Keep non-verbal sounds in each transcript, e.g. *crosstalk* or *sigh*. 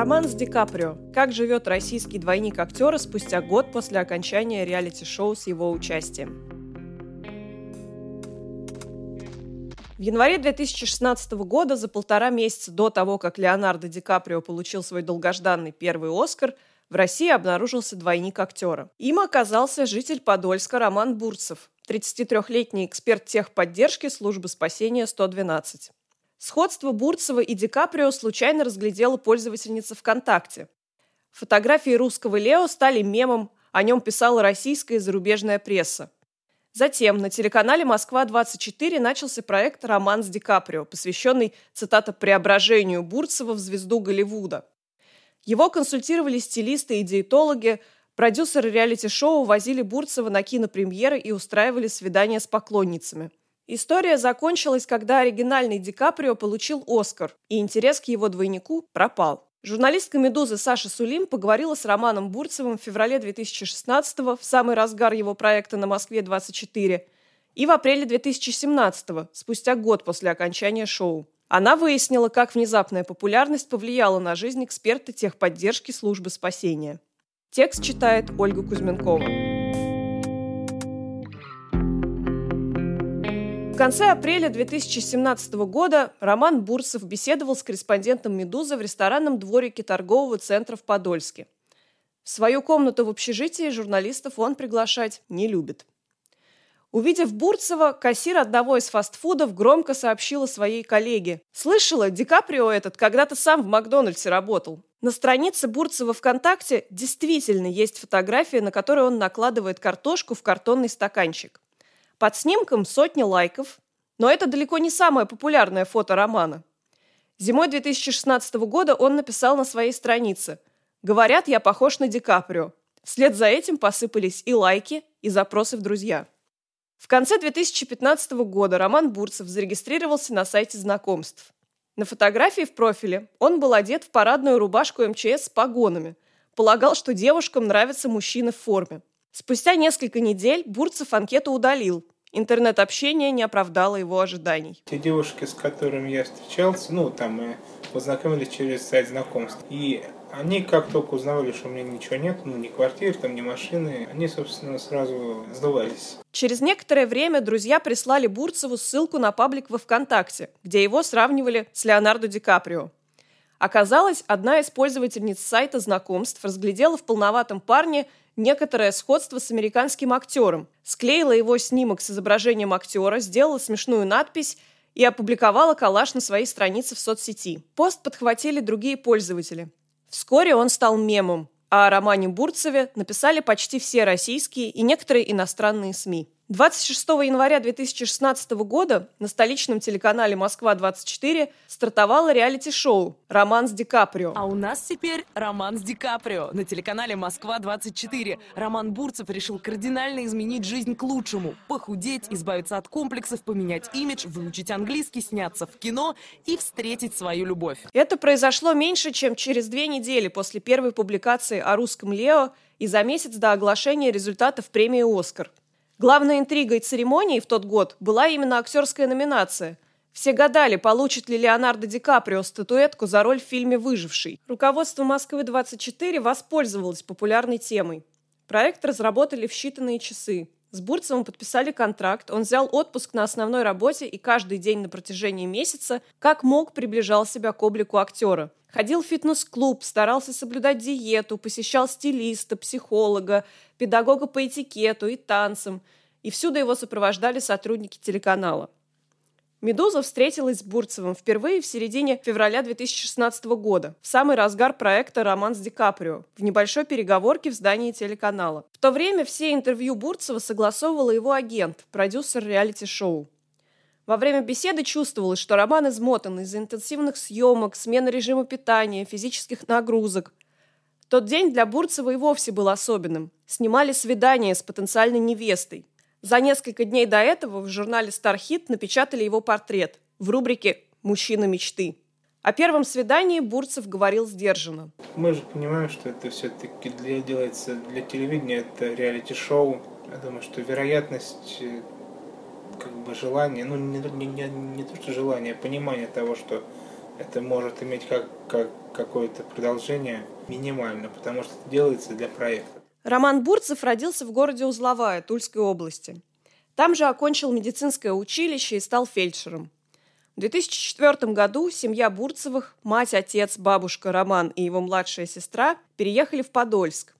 Роман с Ди Каприо. Как живет российский двойник актера спустя год после окончания реалити-шоу с его участием. В январе 2016 года, за полтора месяца до того, как Леонардо Ди Каприо получил свой долгожданный первый «Оскар», в России обнаружился двойник актера. Им оказался житель Подольска Роман Бурцев, 33-летний эксперт техподдержки службы спасения 112. Сходство Бурцева и Ди Каприо случайно разглядела пользовательница ВКонтакте. Фотографии русского Лео стали мемом, о нем писала российская и зарубежная пресса. Затем на телеканале «Москва-24» начался проект «Роман с Ди Каприо», посвященный, цитата, «преображению Бурцева в звезду Голливуда». Его консультировали стилисты и диетологи, продюсеры реалити-шоу возили Бурцева на кинопремьеры и устраивали свидания с поклонницами – История закончилась, когда оригинальный Ди Каприо получил Оскар, и интерес к его двойнику пропал. Журналистка «Медузы» Саша Сулим поговорила с Романом Бурцевым в феврале 2016-го, в самый разгар его проекта на Москве-24, и в апреле 2017-го, спустя год после окончания шоу. Она выяснила, как внезапная популярность повлияла на жизнь эксперта техподдержки службы спасения. Текст читает Ольга Кузьменкова. Конце апреля 2017 года Роман Бурсов беседовал с корреспондентом «Медузы» в ресторанном дворике торгового центра в Подольске. В свою комнату в общежитии журналистов он приглашать не любит. Увидев Бурцева, кассир одного из фастфудов громко сообщила своей коллеге. «Слышала, Ди Каприо этот когда-то сам в Макдональдсе работал». На странице Бурцева ВКонтакте действительно есть фотография, на которой он накладывает картошку в картонный стаканчик. Под снимком сотни лайков, но это далеко не самое популярное фото романа. Зимой 2016 года он написал на своей странице «Говорят, я похож на Ди Каприо». Вслед за этим посыпались и лайки, и запросы в друзья. В конце 2015 года Роман Бурцев зарегистрировался на сайте знакомств. На фотографии в профиле он был одет в парадную рубашку МЧС с погонами. Полагал, что девушкам нравятся мужчины в форме. Спустя несколько недель Бурцев анкету удалил. Интернет-общение не оправдало его ожиданий. Те девушки, с которыми я встречался, ну, там мы познакомились через сайт знакомств. И они как только узнавали, что у меня ничего нет, ну, ни квартиры, там, ни машины, они, собственно, сразу сдувались. Через некоторое время друзья прислали Бурцеву ссылку на паблик во ВКонтакте, где его сравнивали с Леонардо Ди Каприо. Оказалось, одна из пользовательниц сайта знакомств разглядела в полноватом парне некоторое сходство с американским актером, склеила его снимок с изображением актера, сделала смешную надпись и опубликовала коллаж на своей странице в соцсети. Пост подхватили другие пользователи. Вскоре он стал мемом, а о романе Бурцеве написали почти все российские и некоторые иностранные СМИ. 26 января 2016 года на столичном телеканале «Москва-24» стартовало реалити-шоу «Роман с Ди Каприо». А у нас теперь «Роман с Ди Каприо» на телеканале «Москва-24». Роман Бурцев решил кардинально изменить жизнь к лучшему. Похудеть, избавиться от комплексов, поменять имидж, выучить английский, сняться в кино и встретить свою любовь. Это произошло меньше, чем через две недели после первой публикации о русском Лео и за месяц до оглашения результатов премии «Оскар». Главной интригой церемонии в тот год была именно актерская номинация. Все гадали, получит ли Леонардо Ди Каприо статуэтку за роль в фильме «Выживший». Руководство «Москвы-24» воспользовалось популярной темой. Проект разработали в считанные часы. С Бурцевым подписали контракт, он взял отпуск на основной работе и каждый день на протяжении месяца, как мог, приближал себя к облику актера. Ходил в фитнес-клуб, старался соблюдать диету, посещал стилиста, психолога, педагога по этикету и танцам. И всюду его сопровождали сотрудники телеканала. «Медуза» встретилась с Бурцевым впервые в середине февраля 2016 года, в самый разгар проекта «Роман с Ди Каприо», в небольшой переговорке в здании телеканала. В то время все интервью Бурцева согласовывала его агент, продюсер реалити-шоу. Во время беседы чувствовалось, что Роман измотан из-за интенсивных съемок, смены режима питания, физических нагрузок. Тот день для Бурцева и вовсе был особенным. Снимали свидание с потенциальной невестой. За несколько дней до этого в журнале «Стархит» напечатали его портрет в рубрике «Мужчина мечты». О первом свидании Бурцев говорил сдержанно. Мы же понимаем, что это все-таки для, делается для телевидения, это реалити-шоу. Я думаю, что вероятность э, как бы желание, ну не, не, не, не то что желание, а понимание того, что это может иметь как, как какое-то продолжение минимально, потому что это делается для проекта. Роман Бурцев родился в городе Узловая Тульской области. Там же окончил медицинское училище и стал фельдшером. В 2004 году семья Бурцевых, мать, отец, бабушка Роман и его младшая сестра переехали в Подольск.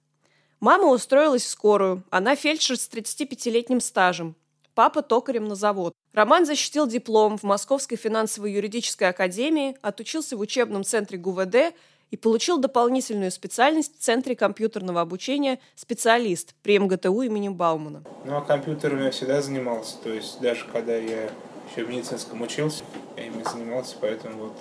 Мама устроилась в скорую, она фельдшер с 35-летним стажем, папа токарем на завод. Роман защитил диплом в Московской финансово-юридической академии, отучился в учебном центре ГУВД и получил дополнительную специальность в Центре компьютерного обучения специалист при МГТУ имени Баумана. Ну, а компьютером я всегда занимался, то есть даже когда я еще в медицинском учился, я ими занимался, поэтому вот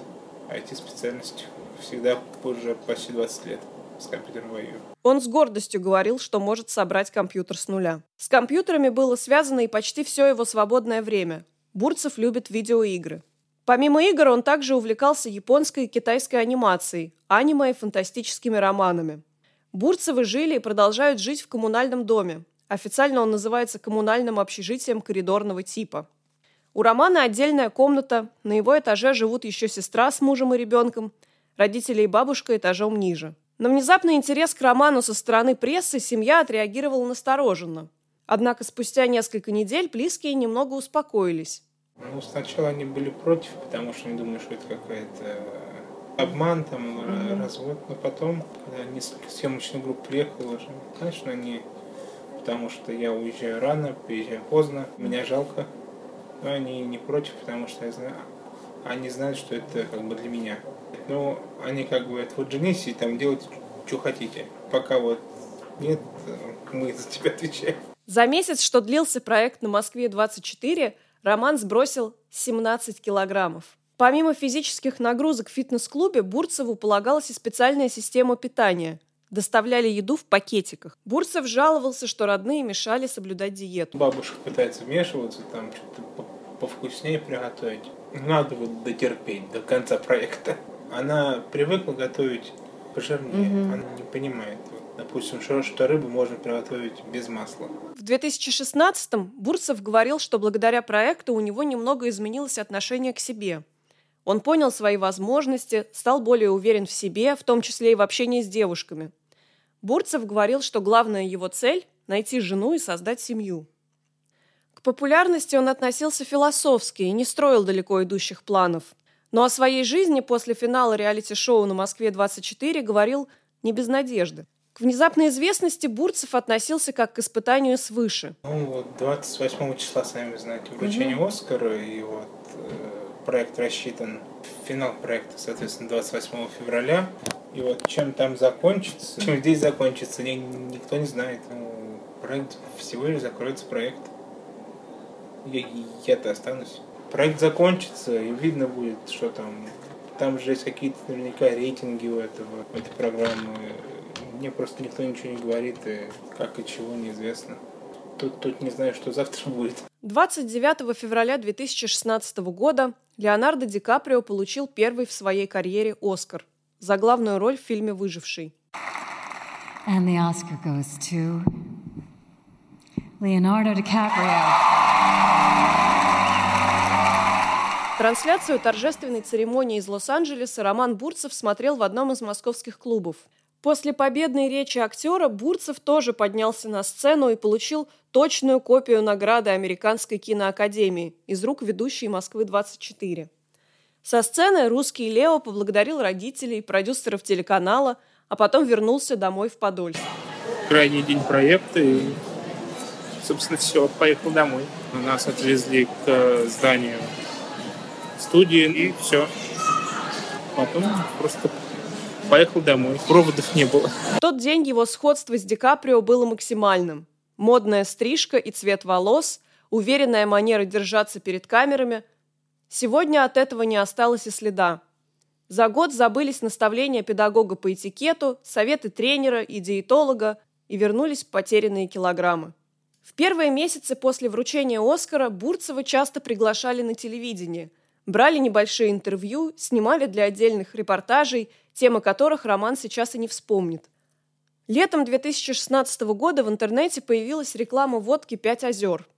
IT-специальность всегда уже почти 20 лет с компьютером воюю. Он с гордостью говорил, что может собрать компьютер с нуля. С компьютерами было связано и почти все его свободное время. Бурцев любит видеоигры. Помимо игр он также увлекался японской и китайской анимацией, аниме и фантастическими романами. Бурцевы жили и продолжают жить в коммунальном доме. Официально он называется коммунальным общежитием коридорного типа. У Романа отдельная комната, на его этаже живут еще сестра с мужем и ребенком, родители и бабушка этажом ниже. На внезапный интерес к роману со стороны прессы семья отреагировала настороженно. Однако спустя несколько недель близкие немного успокоились. Ну, сначала они были против, потому что они думали, что это какая-то обман, там, mm-hmm. развод. Но потом, когда несколько съемочных групп приехало уже, конечно, они... Потому что я уезжаю рано, приезжаю поздно, меня жалко. Но они не против, потому что я знаю, они знают, что это как бы для меня. Но они как бы, это вот женись и там делать, что хотите. Пока вот нет, мы за тебя отвечаем. За месяц, что длился проект на Москве-24, Роман сбросил 17 килограммов. Помимо физических нагрузок в фитнес-клубе, Бурцеву полагалась и специальная система питания. Доставляли еду в пакетиках. Бурцев жаловался, что родные мешали соблюдать диету. Бабушка пытается вмешиваться, там что-то повкуснее приготовить. Надо вот дотерпеть до конца проекта она привыкла готовить пожирнее, угу. она не понимает. Допустим, что рыбу можно приготовить без масла. В 2016-м Бурцев говорил, что благодаря проекту у него немного изменилось отношение к себе. Он понял свои возможности, стал более уверен в себе, в том числе и в общении с девушками. Бурцев говорил, что главная его цель – найти жену и создать семью. К популярности он относился философски и не строил далеко идущих планов – но о своей жизни после финала реалити-шоу на Москве-24 говорил не без надежды. К внезапной известности Бурцев относился как к испытанию свыше. Ну вот 28 числа, сами знаете, вручение угу. Оскара, и вот э, проект рассчитан, финал проекта, соответственно, 28 февраля. И вот чем там закончится, чем здесь закончится, ни, никто не знает. Ну, проект всего лишь закроется проект. Я, я-то останусь проект закончится, и видно будет, что там. Там же есть какие-то наверняка рейтинги у этого, у этой программы. Мне просто никто ничего не говорит, и как и чего неизвестно. Тут, тут не знаю, что завтра *laughs* будет. 29 февраля 2016 года Леонардо Ди Каприо получил первый в своей карьере «Оскар» за главную роль в фильме «Выживший». And the Oscar goes to Leonardo DiCaprio. Трансляцию торжественной церемонии из Лос-Анджелеса Роман Бурцев смотрел в одном из московских клубов. После победной речи актера Бурцев тоже поднялся на сцену и получил точную копию награды Американской киноакадемии из рук ведущей Москвы-24. Со сцены русский Лео поблагодарил родителей, продюсеров телеканала, а потом вернулся домой в Подольск. Крайний день проекта и, собственно, все, поехал домой. Нас отвезли к зданию студии, и все. Потом просто поехал домой. Проводов не было. В тот день его сходство с Ди Каприо было максимальным. Модная стрижка и цвет волос, уверенная манера держаться перед камерами. Сегодня от этого не осталось и следа. За год забылись наставления педагога по этикету, советы тренера и диетолога, и вернулись потерянные килограммы. В первые месяцы после вручения Оскара Бурцева часто приглашали на телевидение – брали небольшие интервью, снимали для отдельных репортажей, темы которых Роман сейчас и не вспомнит. Летом 2016 года в интернете появилась реклама водки «Пять озер».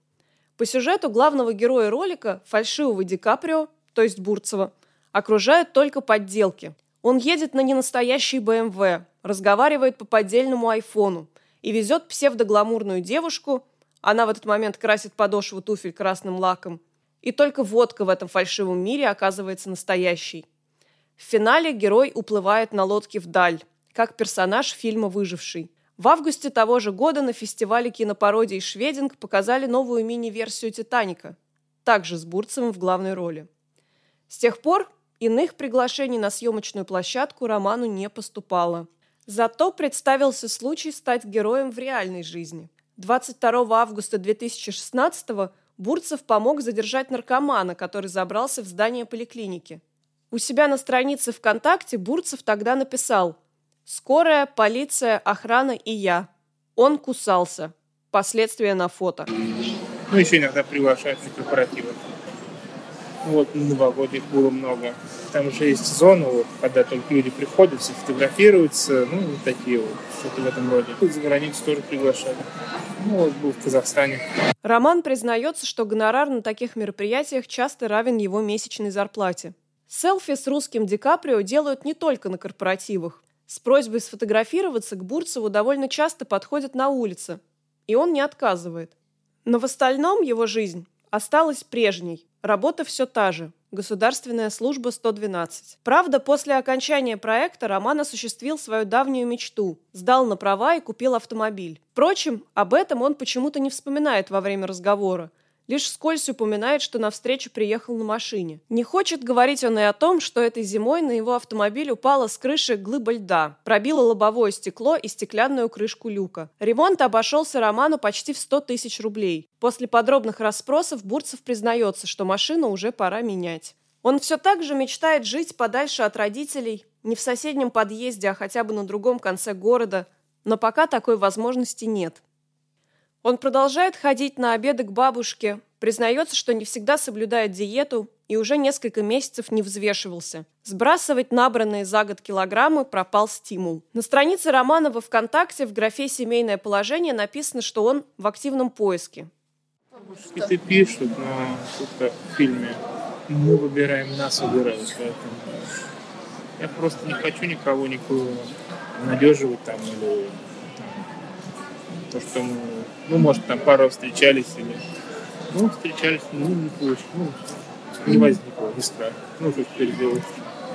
По сюжету главного героя ролика, фальшивого Ди Каприо, то есть Бурцева, Окружают только подделки. Он едет на ненастоящий БМВ, разговаривает по поддельному айфону и везет псевдогламурную девушку, она в этот момент красит подошву туфель красным лаком, и только водка в этом фальшивом мире оказывается настоящей. В финале герой уплывает на лодке вдаль, как персонаж фильма «Выживший». В августе того же года на фестивале кинопародий «Швединг» показали новую мини-версию «Титаника», также с Бурцевым в главной роли. С тех пор иных приглашений на съемочную площадку роману не поступало. Зато представился случай стать героем в реальной жизни. 22 августа 2016 Бурцев помог задержать наркомана, который забрался в здание поликлиники. У себя на странице ВКонтакте Бурцев тогда написал «Скорая, полиция, охрана и я. Он кусался. Последствия на фото». Ну, еще иногда приглашают на корпоративы. Вот, на новогодних было много. Там же есть зона, вот, когда только люди приходят, все фотографируются, ну, вот такие вот, что-то в этом роде. За границу тоже приглашали. Ну, вот был в Казахстане. Роман признается, что гонорар на таких мероприятиях часто равен его месячной зарплате. Селфи с русским Ди Каприо делают не только на корпоративах. С просьбой сфотографироваться к Бурцеву довольно часто подходят на улице, и он не отказывает. Но в остальном его жизнь осталась прежней. Работа все та же. Государственная служба 112. Правда, после окончания проекта Роман осуществил свою давнюю мечту. Сдал на права и купил автомобиль. Впрочем, об этом он почему-то не вспоминает во время разговора. Лишь вскользь упоминает, что на встречу приехал на машине. Не хочет говорить он и о том, что этой зимой на его автомобиль упала с крыши глыба льда, пробила лобовое стекло и стеклянную крышку люка. Ремонт обошелся Роману почти в 100 тысяч рублей. После подробных расспросов Бурцев признается, что машину уже пора менять. Он все так же мечтает жить подальше от родителей, не в соседнем подъезде, а хотя бы на другом конце города, но пока такой возможности нет. Он продолжает ходить на обеды к бабушке, признается, что не всегда соблюдает диету и уже несколько месяцев не взвешивался. Сбрасывать набранные за год килограммы пропал стимул. На странице романа во ВКонтакте в графе «Семейное положение» написано, что он в активном поиске. Это пишут на в фильме. Мы выбираем, нас выбирают. Поэтому я просто не хочу никого никого надеживать там или то, что мы, ну, может, там пару встречались или, ну, встречались, ну, не получилось, ну, не возникло искра, ну, что теперь делать?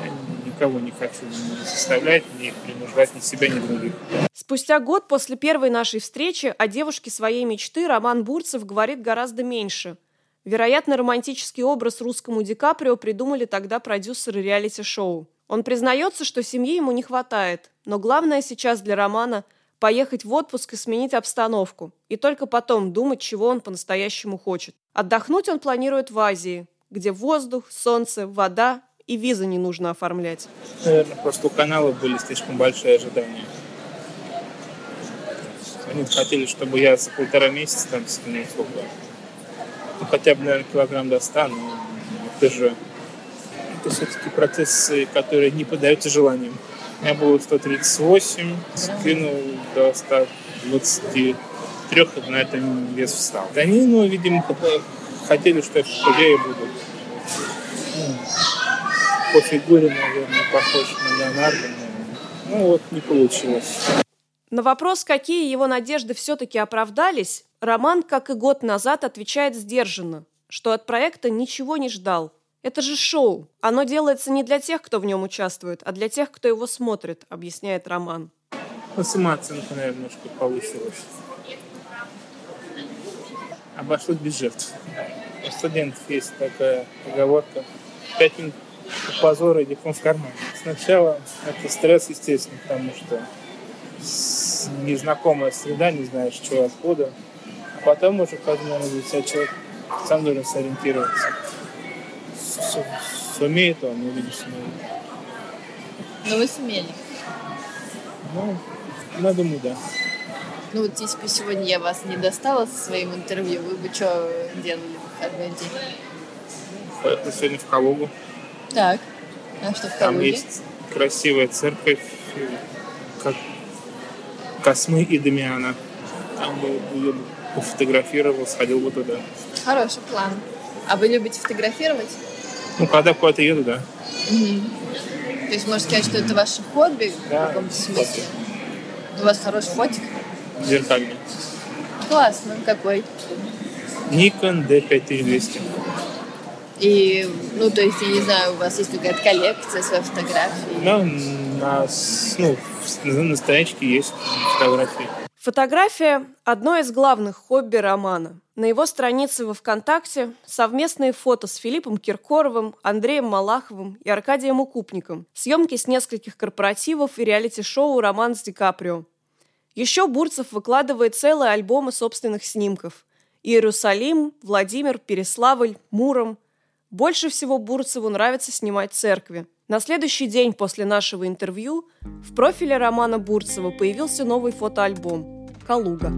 Я никого не хочу ни заставлять, ни принуждать ни себя, ни других. Спустя год после первой нашей встречи о девушке своей мечты Роман Бурцев говорит гораздо меньше. Вероятно, романтический образ русскому Ди Каприо придумали тогда продюсеры реалити-шоу. Он признается, что семьи ему не хватает, но главное сейчас для Романа – поехать в отпуск и сменить обстановку, и только потом думать, чего он по-настоящему хочет. Отдохнуть он планирует в Азии, где воздух, солнце, вода и визы не нужно оформлять. Наверное, просто у канала были слишком большие ожидания. Они хотели, чтобы я за полтора месяца там скинул сколько. Ну, хотя бы, наверное, килограмм достану. Это же это все-таки процессы, которые не поддаются желаниям. У меня было 138, скинул до 123, и на этом вес встал. Они, ну, видимо, хотели, что я худее буду. Ну, по фигуре, наверное, похож на Леонардо, ну, вот не получилось. На вопрос, какие его надежды все-таки оправдались, Роман, как и год назад, отвечает сдержанно, что от проекта ничего не ждал – это же шоу. Оно делается не для тех, кто в нем участвует, а для тех, кто его смотрит, объясняет Роман. Ну, самооценка, наверное, немножко повысилась. Обошлось без жертв. У студентов есть такая поговорка. Пять минут позора и диплом в кармане. Сначала это стресс, естественно, потому что незнакомая среда, не знаешь, чего откуда. А потом уже, когда, наверное, себя человек сам должен сориентироваться сумеет он, не видишь, сумеет. Но вы сумели. Ну, я думаю, да. Ну вот если бы сегодня я вас не достала со своим интервью, вы бы что делали в выходной день? Поехали сегодня в Калугу. Так. А что в Калуге? Там есть красивая церковь, как Космы и Дамиана. Там бы я пофотографировал, сходил бы туда. Хороший план. А вы любите фотографировать? Ну, когда куда-то еду, да. То есть можно сказать, что это ваше хобби Да, в каком-то смысле? У вас хороший фотик? Зеркальный. Классно. Какой? Nikon D5200. И, ну, то есть, я не знаю, у вас есть какая-то коллекция своих фотографий? Да, на, ну, на страничке есть фотографии. Фотография – одно из главных хобби Романа. На его странице во ВКонтакте совместные фото с Филиппом Киркоровым, Андреем Малаховым и Аркадием Укупником, съемки с нескольких корпоративов и реалити-шоу «Роман с Ди Каприо». Еще Бурцев выкладывает целые альбомы собственных снимков. Иерусалим, Владимир, Переславль, Муром. Больше всего Бурцеву нравится снимать церкви. На следующий день после нашего интервью в профиле Романа Бурцева появился новый фотоальбом Caluga.